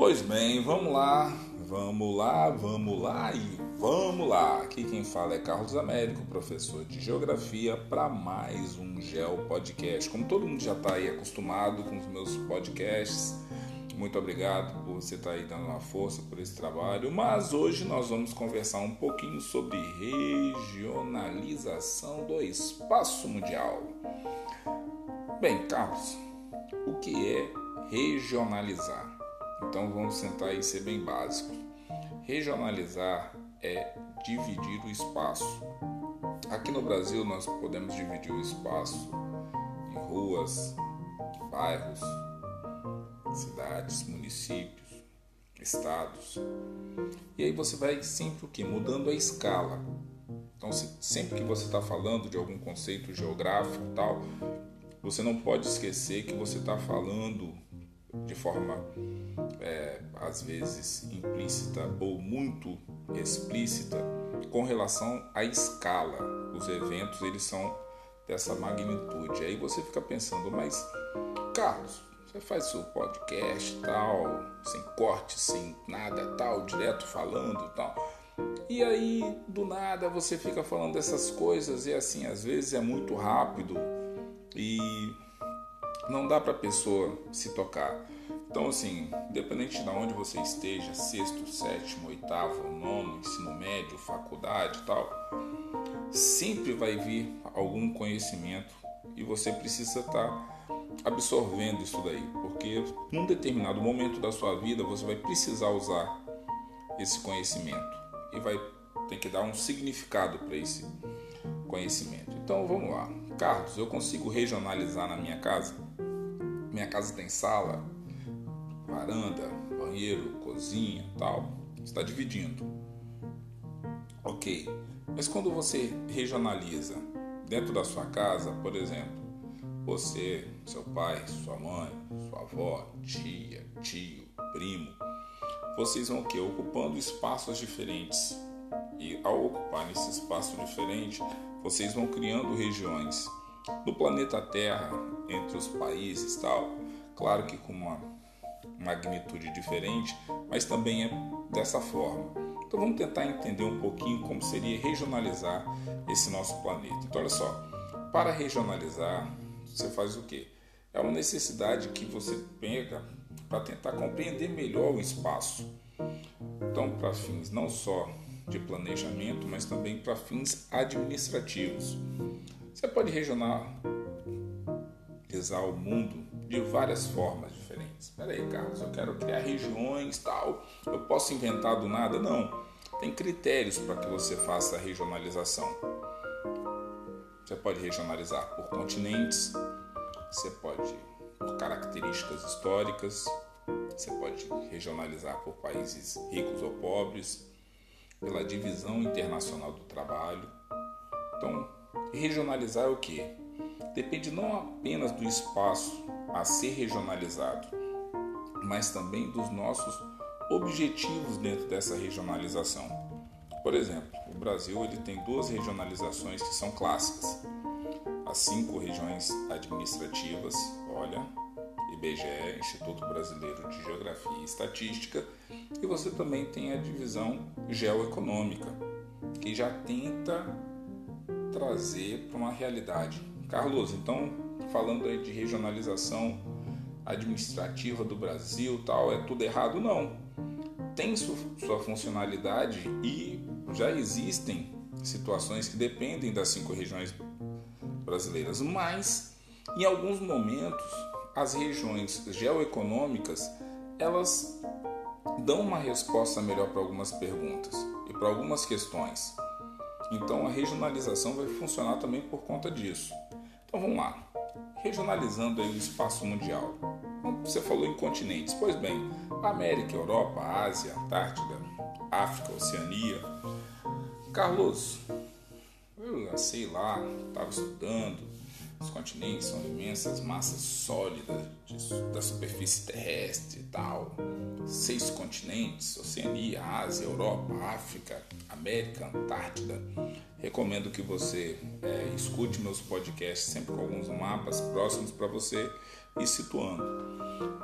Pois bem, vamos lá, vamos lá, vamos lá e vamos lá. Aqui quem fala é Carlos Américo, professor de Geografia, para mais um Geo Podcast. Como todo mundo já está aí acostumado com os meus podcasts, muito obrigado por você estar tá aí dando uma força por esse trabalho. Mas hoje nós vamos conversar um pouquinho sobre regionalização do espaço mundial. Bem, Carlos, o que é regionalizar? Então vamos sentar e ser bem básico. Regionalizar é dividir o espaço. Aqui no Brasil nós podemos dividir o espaço em ruas, bairros, cidades, municípios, estados. E aí você vai sempre o que? Mudando a escala. Então sempre que você está falando de algum conceito geográfico tal, você não pode esquecer que você está falando de forma é, às vezes implícita ou muito explícita com relação à escala. Os eventos eles são dessa magnitude. Aí você fica pensando, mas Carlos, você faz seu podcast tal, sem corte, sem nada tal, direto falando tal. E aí do nada você fica falando dessas coisas e assim às vezes é muito rápido e não dá para a pessoa se tocar. Então, assim, independente de onde você esteja, sexto, sétimo, oitavo, nono, ensino médio, faculdade e tal, sempre vai vir algum conhecimento e você precisa estar tá absorvendo isso daí, porque num determinado momento da sua vida você vai precisar usar esse conhecimento e vai ter que dar um significado para esse conhecimento. Então vamos lá. Carlos, eu consigo regionalizar na minha casa? Minha casa tem sala, varanda, banheiro, cozinha, tal. Está dividindo. Ok. Mas quando você regionaliza dentro da sua casa, por exemplo, você, seu pai, sua mãe, sua avó, tia, tio, primo, vocês vão o quê? Ocupando espaços diferentes. E ao ocupar esse espaço diferente, vocês vão criando regiões no planeta Terra, entre os países tal. Claro que com uma magnitude diferente, mas também é dessa forma. Então vamos tentar entender um pouquinho como seria regionalizar esse nosso planeta. Então olha só, para regionalizar, você faz o quê? É uma necessidade que você pega para tentar compreender melhor o espaço. Então, para fins não só de planejamento, mas também para fins administrativos. Você pode regionalizar o mundo de várias formas. Espera aí, Carlos, eu quero criar regiões, tal. Eu posso inventar do nada? Não. Tem critérios para que você faça a regionalização. Você pode regionalizar por continentes, você pode por características históricas, você pode regionalizar por países ricos ou pobres, pela divisão internacional do trabalho. Então, regionalizar é o que? Depende não apenas do espaço a ser regionalizado, mas também dos nossos objetivos dentro dessa regionalização. Por exemplo, o Brasil ele tem duas regionalizações que são clássicas. As cinco regiões administrativas, olha, IBGE, Instituto Brasileiro de Geografia e Estatística, e você também tem a divisão geoeconômica, que já tenta trazer para uma realidade. Carlos, então, falando aí de regionalização administrativa do Brasil, tal, é tudo errado? Não. Tem sua funcionalidade e já existem situações que dependem das cinco regiões brasileiras, mas em alguns momentos as regiões geoeconômicas elas dão uma resposta melhor para algumas perguntas e para algumas questões. Então a regionalização vai funcionar também por conta disso. Então vamos lá, regionalizando aí o espaço mundial. Você falou em continentes, pois bem, América, Europa, Ásia, Antártida, África, Oceania. Carlos, eu sei lá, estava estudando, Os continentes são imensas massas sólidas da superfície terrestre e tal. Seis continentes: Oceania, Ásia, Europa, África, América, Antártida. Recomendo que você é, escute meus podcasts sempre com alguns mapas próximos para você ir situando.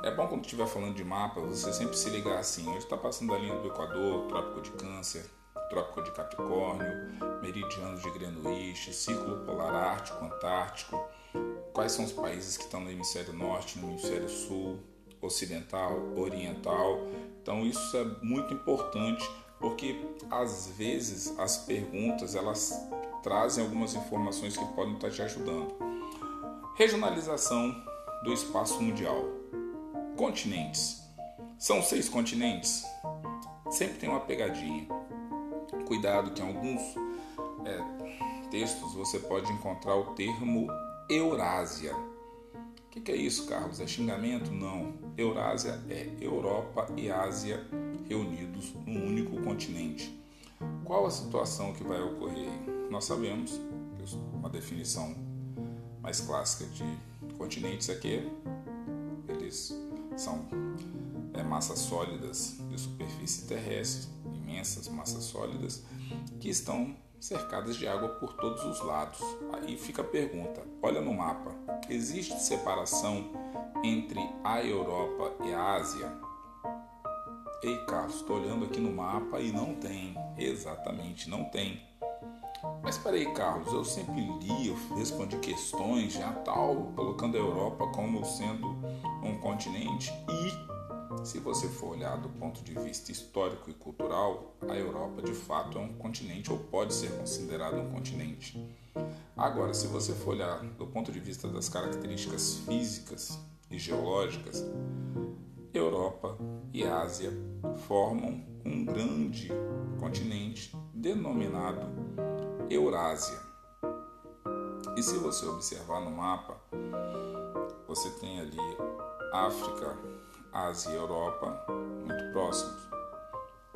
É bom quando estiver falando de mapa você sempre se ligar assim: hoje está passando a linha do Equador, Trópico de Câncer, Trópico de Capricórnio, meridianos de Greenwich, Círculo Polar Ártico, Antártico, quais são os países que estão no hemisfério norte, no hemisfério sul, ocidental, oriental. Então isso é muito importante porque às vezes as perguntas elas trazem algumas informações que podem estar te ajudando. Regionalização do espaço mundial. Continentes. São seis continentes? Sempre tem uma pegadinha. Cuidado que em alguns é, textos você pode encontrar o termo Eurásia. O que, que é isso, Carlos? É xingamento? Não. Eurásia é Europa e Ásia reunidos num único continente. Qual a situação que vai ocorrer? Nós sabemos, uma definição mais clássica de continentes é que eles são é, massas sólidas de superfície terrestre, imensas massas sólidas, que estão cercadas de água por todos os lados. Aí fica a pergunta: olha no mapa, existe separação entre a Europa e a Ásia? Ei, Carlos, estou olhando aqui no mapa e não tem. Exatamente, não tem. Mas peraí, Carlos, eu sempre li, eu respondi questões já tal, colocando a Europa como sendo um continente e se você for olhar do ponto de vista histórico e cultural, a Europa de fato é um continente ou pode ser considerado um continente. Agora, se você for olhar do ponto de vista das características físicas e geológicas, Europa e Ásia formam um grande continente denominado Eurásia. E se você observar no mapa, você tem ali África, Ásia e Europa muito próximos.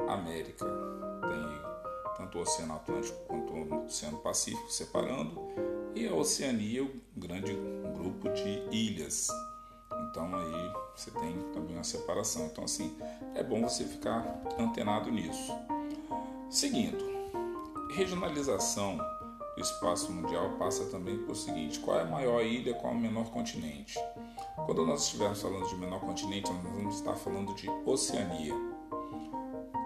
América tem tanto o Oceano Atlântico quanto o Oceano Pacífico separando, e a Oceania, um grande grupo de ilhas. Então aí você tem também uma separação. Então assim, é bom você ficar antenado nisso. Seguindo, regionalização do espaço mundial passa também por seguinte: qual é a maior ilha, qual é o menor continente? Quando nós estivermos falando de menor continente, nós vamos estar falando de Oceania.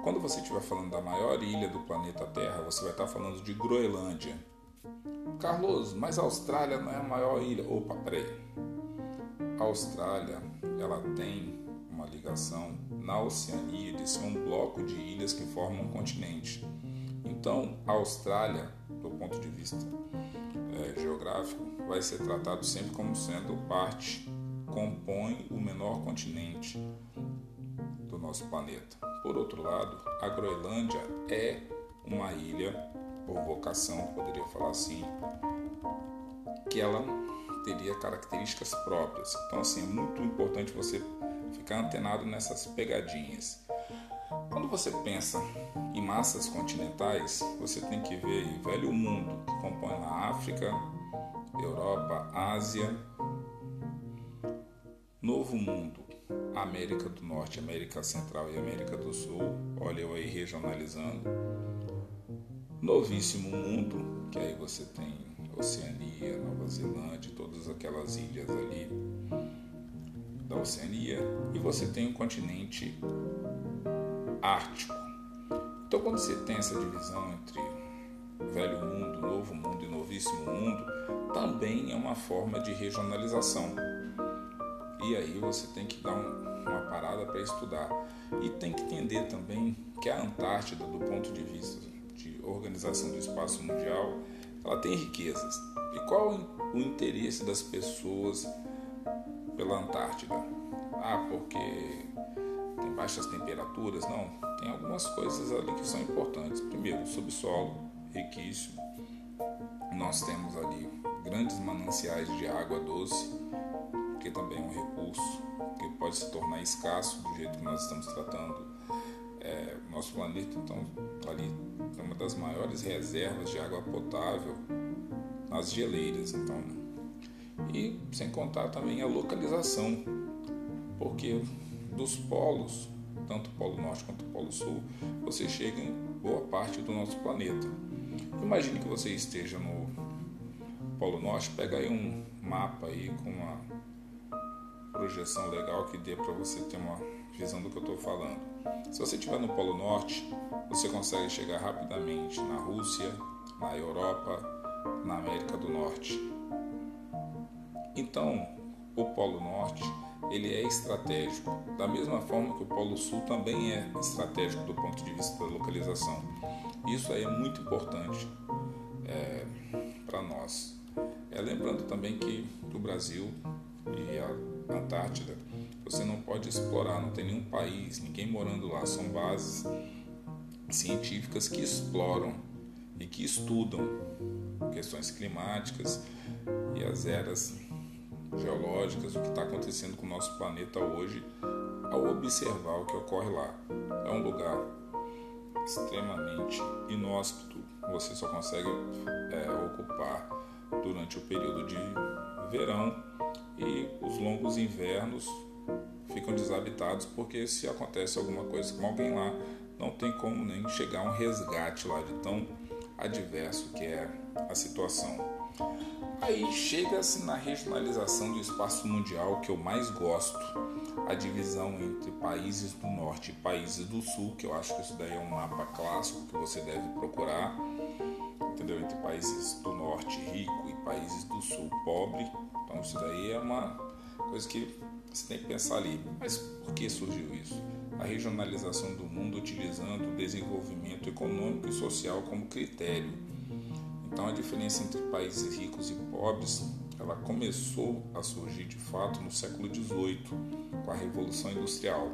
Quando você estiver falando da maior ilha do planeta Terra, você vai estar falando de Groenlândia. Carlos, mas a Austrália não é a maior ilha. Opa, peraí. A Austrália, ela tem uma ligação na Oceania de ser um bloco de ilhas que formam um continente. Então, a Austrália, do ponto de vista é, geográfico, vai ser tratado sempre como sendo parte compõe o menor continente do nosso planeta. Por outro lado, a Groenlândia é uma ilha, por vocação, poderia falar assim, que ela teria características próprias. Então, assim, é muito importante você ficar antenado nessas pegadinhas. Quando você pensa em massas continentais, você tem que ver o velho mundo, que compõe a África, Europa, Ásia Novo Mundo, América do Norte, América Central e América do Sul, olha eu aí regionalizando. Novíssimo Mundo, que aí você tem Oceania, Nova Zelândia, todas aquelas ilhas ali da Oceania, e você tem o continente Ártico. Então, quando você tem essa divisão entre Velho Mundo, Novo Mundo e Novíssimo Mundo, também é uma forma de regionalização. E aí você tem que dar um, uma parada para estudar. E tem que entender também que a Antártida, do ponto de vista de organização do espaço mundial, ela tem riquezas. E qual o interesse das pessoas pela Antártida? Ah, porque tem baixas temperaturas? Não, tem algumas coisas ali que são importantes. Primeiro, o subsolo riquíssimo. Nós temos ali grandes mananciais de água doce porque também é um recurso que pode se tornar escasso do jeito que nós estamos tratando é, nosso planeta. Então, ali é uma das maiores reservas de água potável nas geleiras. Então, E sem contar também a localização, porque dos polos, tanto o Polo Norte quanto o Polo Sul, você chega em boa parte do nosso planeta. Imagine que você esteja no Polo Norte, pega aí um mapa aí com uma projeção legal que dê para você ter uma visão do que eu estou falando. Se você estiver no Polo Norte, você consegue chegar rapidamente na Rússia, na Europa, na América do Norte. Então, o Polo Norte ele é estratégico, da mesma forma que o Polo Sul também é estratégico do ponto de vista da localização. Isso aí é muito importante é, para nós. É, lembrando também que o Brasil e a Antártida. Você não pode explorar, não tem nenhum país, ninguém morando lá, são bases científicas que exploram e que estudam questões climáticas e as eras geológicas, o que está acontecendo com o nosso planeta hoje, ao observar o que ocorre lá. É um lugar extremamente inóspito, você só consegue é, ocupar durante o período de verão longos invernos ficam desabitados porque se acontece alguma coisa com alguém lá, não tem como nem chegar um resgate lá de tão adverso que é a situação. Aí chega-se na regionalização do espaço mundial que eu mais gosto, a divisão entre países do norte e países do sul, que eu acho que isso daí é um mapa clássico que você deve procurar, entendeu? Entre países do norte rico e países do sul pobre. Então isso daí é uma coisa que você tem que pensar ali. Mas por que surgiu isso? A regionalização do mundo utilizando o desenvolvimento econômico e social como critério então a diferença entre países ricos e pobres, ela começou a surgir de fato no século XVIII, com a Revolução Industrial.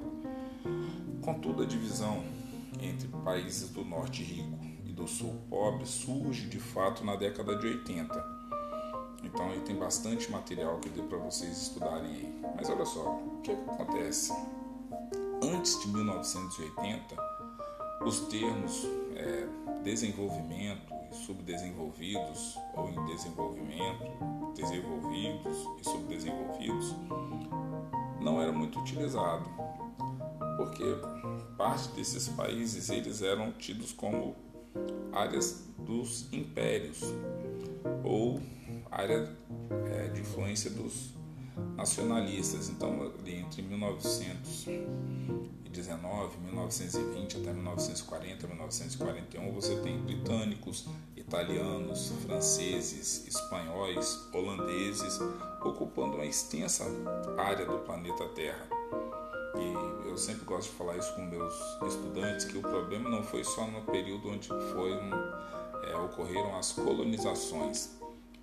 Contudo, a divisão entre países do norte rico e do sul pobre surge de fato na década de 80. Então aí tem bastante material que deu para vocês estudarem aí. Mas olha só, o que, é que acontece? Antes de 1980, os termos é, desenvolvimento subdesenvolvidos ou em desenvolvimento, desenvolvidos e subdesenvolvidos, não era muito utilizado, porque parte desses países eles eram tidos como áreas dos impérios ou área é, de influência dos nacionalistas. Então, entre 1900 1919, 1920 até 1940, 1941, você tem britânicos, italianos, franceses, espanhóis, holandeses ocupando uma extensa área do planeta Terra. E eu sempre gosto de falar isso com meus estudantes que o problema não foi só no período onde foi é, ocorreram as colonizações,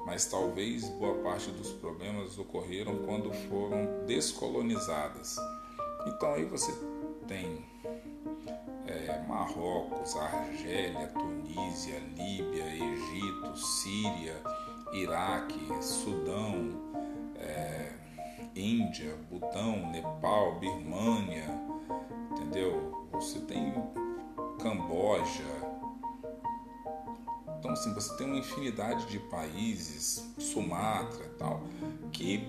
mas talvez boa parte dos problemas ocorreram quando foram descolonizadas. Então aí você tem é, Marrocos, Argélia, Tunísia, Líbia, Egito, Síria, Iraque, Sudão, é, Índia, Butão, Nepal, Birmânia, entendeu? Você tem Camboja. Então, assim, você tem uma infinidade de países, Sumatra e tal, que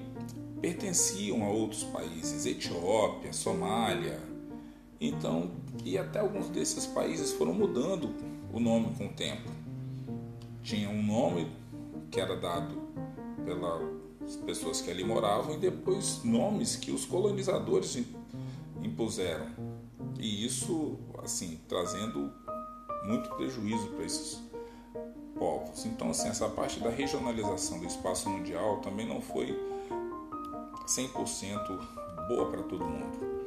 pertenciam a outros países, Etiópia, Somália, então, e até alguns desses países foram mudando o nome com o tempo. Tinha um nome que era dado pelas pessoas que ali moravam e depois nomes que os colonizadores impuseram. E isso, assim, trazendo muito prejuízo para esses povos. Então, assim, essa parte da regionalização do espaço mundial também não foi 100% boa para todo mundo.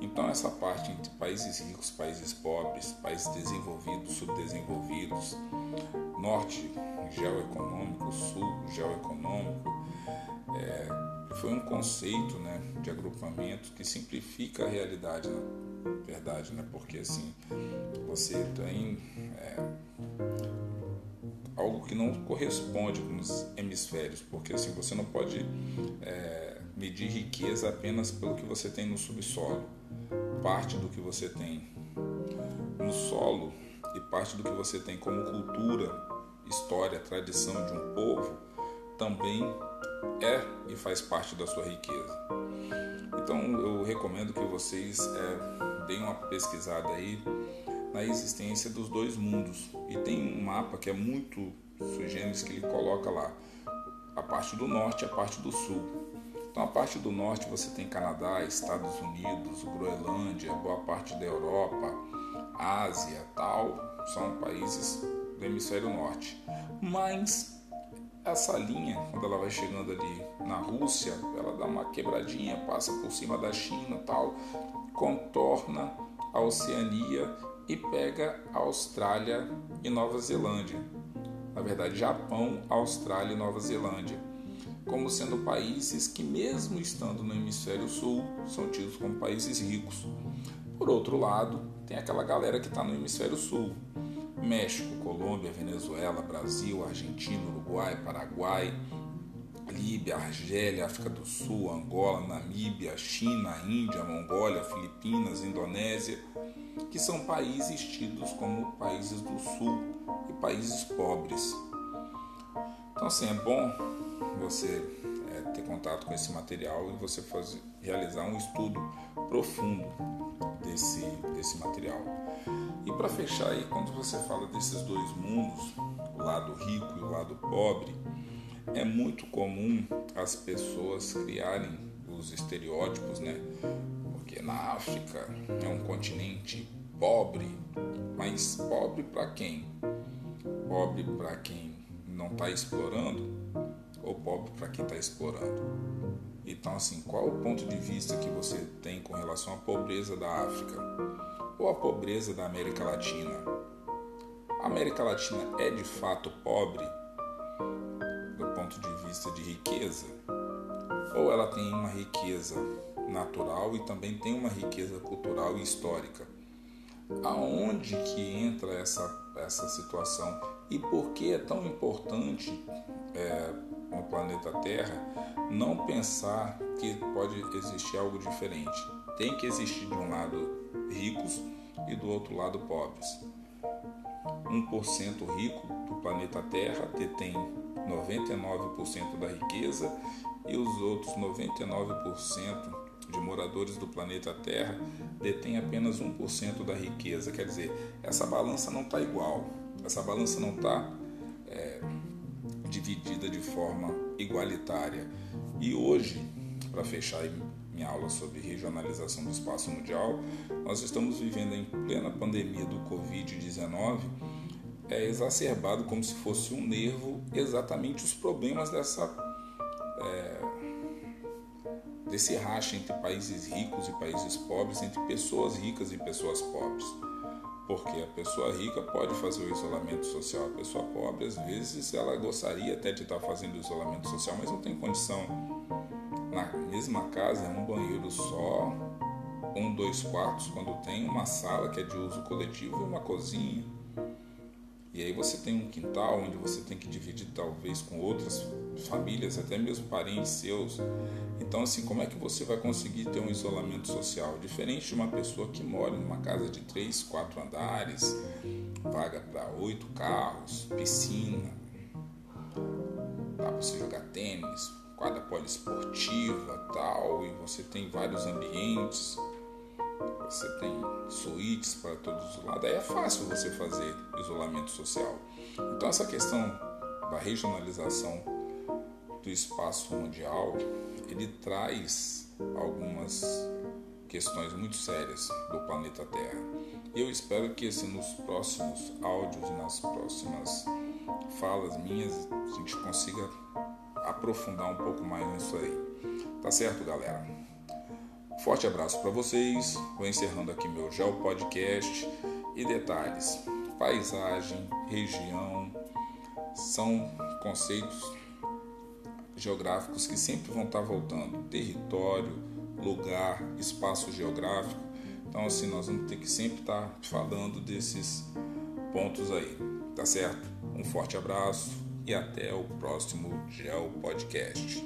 Então, essa parte entre países ricos, países pobres, países desenvolvidos, subdesenvolvidos, norte geoeconômico, sul geoeconômico, é, foi um conceito né, de agrupamento que simplifica a realidade, na verdade, né? porque assim, você tem é, algo que não corresponde com os hemisférios, porque assim, você não pode é, medir riqueza apenas pelo que você tem no subsolo parte do que você tem no solo e parte do que você tem como cultura, história, tradição de um povo também é e faz parte da sua riqueza. Então eu recomendo que vocês é, deem uma pesquisada aí na existência dos dois mundos. E tem um mapa que é muito sui que ele coloca lá a parte do norte e a parte do sul. Então, a parte do norte você tem Canadá, Estados Unidos, Groenlândia, boa parte da Europa, Ásia, tal, são países do hemisfério norte. Mas essa linha, quando ela vai chegando ali na Rússia, ela dá uma quebradinha, passa por cima da China, tal, contorna a Oceania e pega Austrália e Nova Zelândia. Na verdade, Japão, Austrália e Nova Zelândia como sendo países que, mesmo estando no hemisfério sul, são tidos como países ricos. Por outro lado, tem aquela galera que está no hemisfério sul: México, Colômbia, Venezuela, Brasil, Argentina, Uruguai, Paraguai, Líbia, Argélia, África do Sul, Angola, Namíbia, China, Índia, Mongólia, Filipinas, Indonésia, que são países tidos como países do sul e países pobres. Então, assim, é bom você é, ter contato com esse material e você fazer, realizar um estudo profundo desse, desse material. E para fechar aí, quando você fala desses dois mundos, o lado rico e o lado pobre, é muito comum as pessoas criarem os estereótipos, né? Porque na África é um continente pobre, mas pobre para quem? Pobre para quem não está explorando ou pobre para quem está explorando. Então, assim, qual o ponto de vista que você tem com relação à pobreza da África ou à pobreza da América Latina? A América Latina é de fato pobre vista de riqueza? Ou ela tem uma riqueza natural e também tem uma riqueza cultural e histórica? Aonde que entra essa, essa situação e por que é tão importante é, no planeta Terra, não pensar que pode existir algo diferente. Tem que existir de um lado ricos e do outro lado pobres. 1% rico do planeta Terra detém 99% da riqueza e os outros 99% de moradores do planeta Terra detêm apenas 1% da riqueza. Quer dizer, essa balança não está igual, essa balança não está é, dividida de forma igualitária. E hoje, para fechar minha aula sobre regionalização do espaço mundial, nós estamos vivendo em plena pandemia do Covid-19, é exacerbado como se fosse um nervo exatamente os problemas dessa é, desse racha entre países ricos e países pobres, entre pessoas ricas e pessoas pobres porque a pessoa rica pode fazer o isolamento social, a pessoa pobre às vezes ela gostaria até de estar fazendo o isolamento social, mas não tem condição. Na mesma casa é um banheiro só, um, dois quartos, quando tem uma sala que é de uso coletivo e uma cozinha. Aí você tem um quintal onde você tem que dividir talvez com outras famílias, até mesmo parentes seus. Então, assim, como é que você vai conseguir ter um isolamento social? Diferente de uma pessoa que mora numa casa de três, quatro andares, vaga para oito carros, piscina, dá para você jogar tênis, quadra poliesportiva, tal, e você tem vários ambientes você tem suítes para todos os lados, aí é fácil você fazer isolamento social. Então essa questão da regionalização do espaço mundial, ele traz algumas questões muito sérias do planeta Terra. Eu espero que assim, nos próximos áudios, nas próximas falas minhas, a gente consiga aprofundar um pouco mais nisso aí. Tá certo, galera? Forte abraço para vocês. Vou encerrando aqui meu Geo Podcast e detalhes. Paisagem, região são conceitos geográficos que sempre vão estar voltando. Território, lugar, espaço geográfico. Então assim, nós vamos ter que sempre estar falando desses pontos aí, tá certo? Um forte abraço e até o próximo Geo Podcast.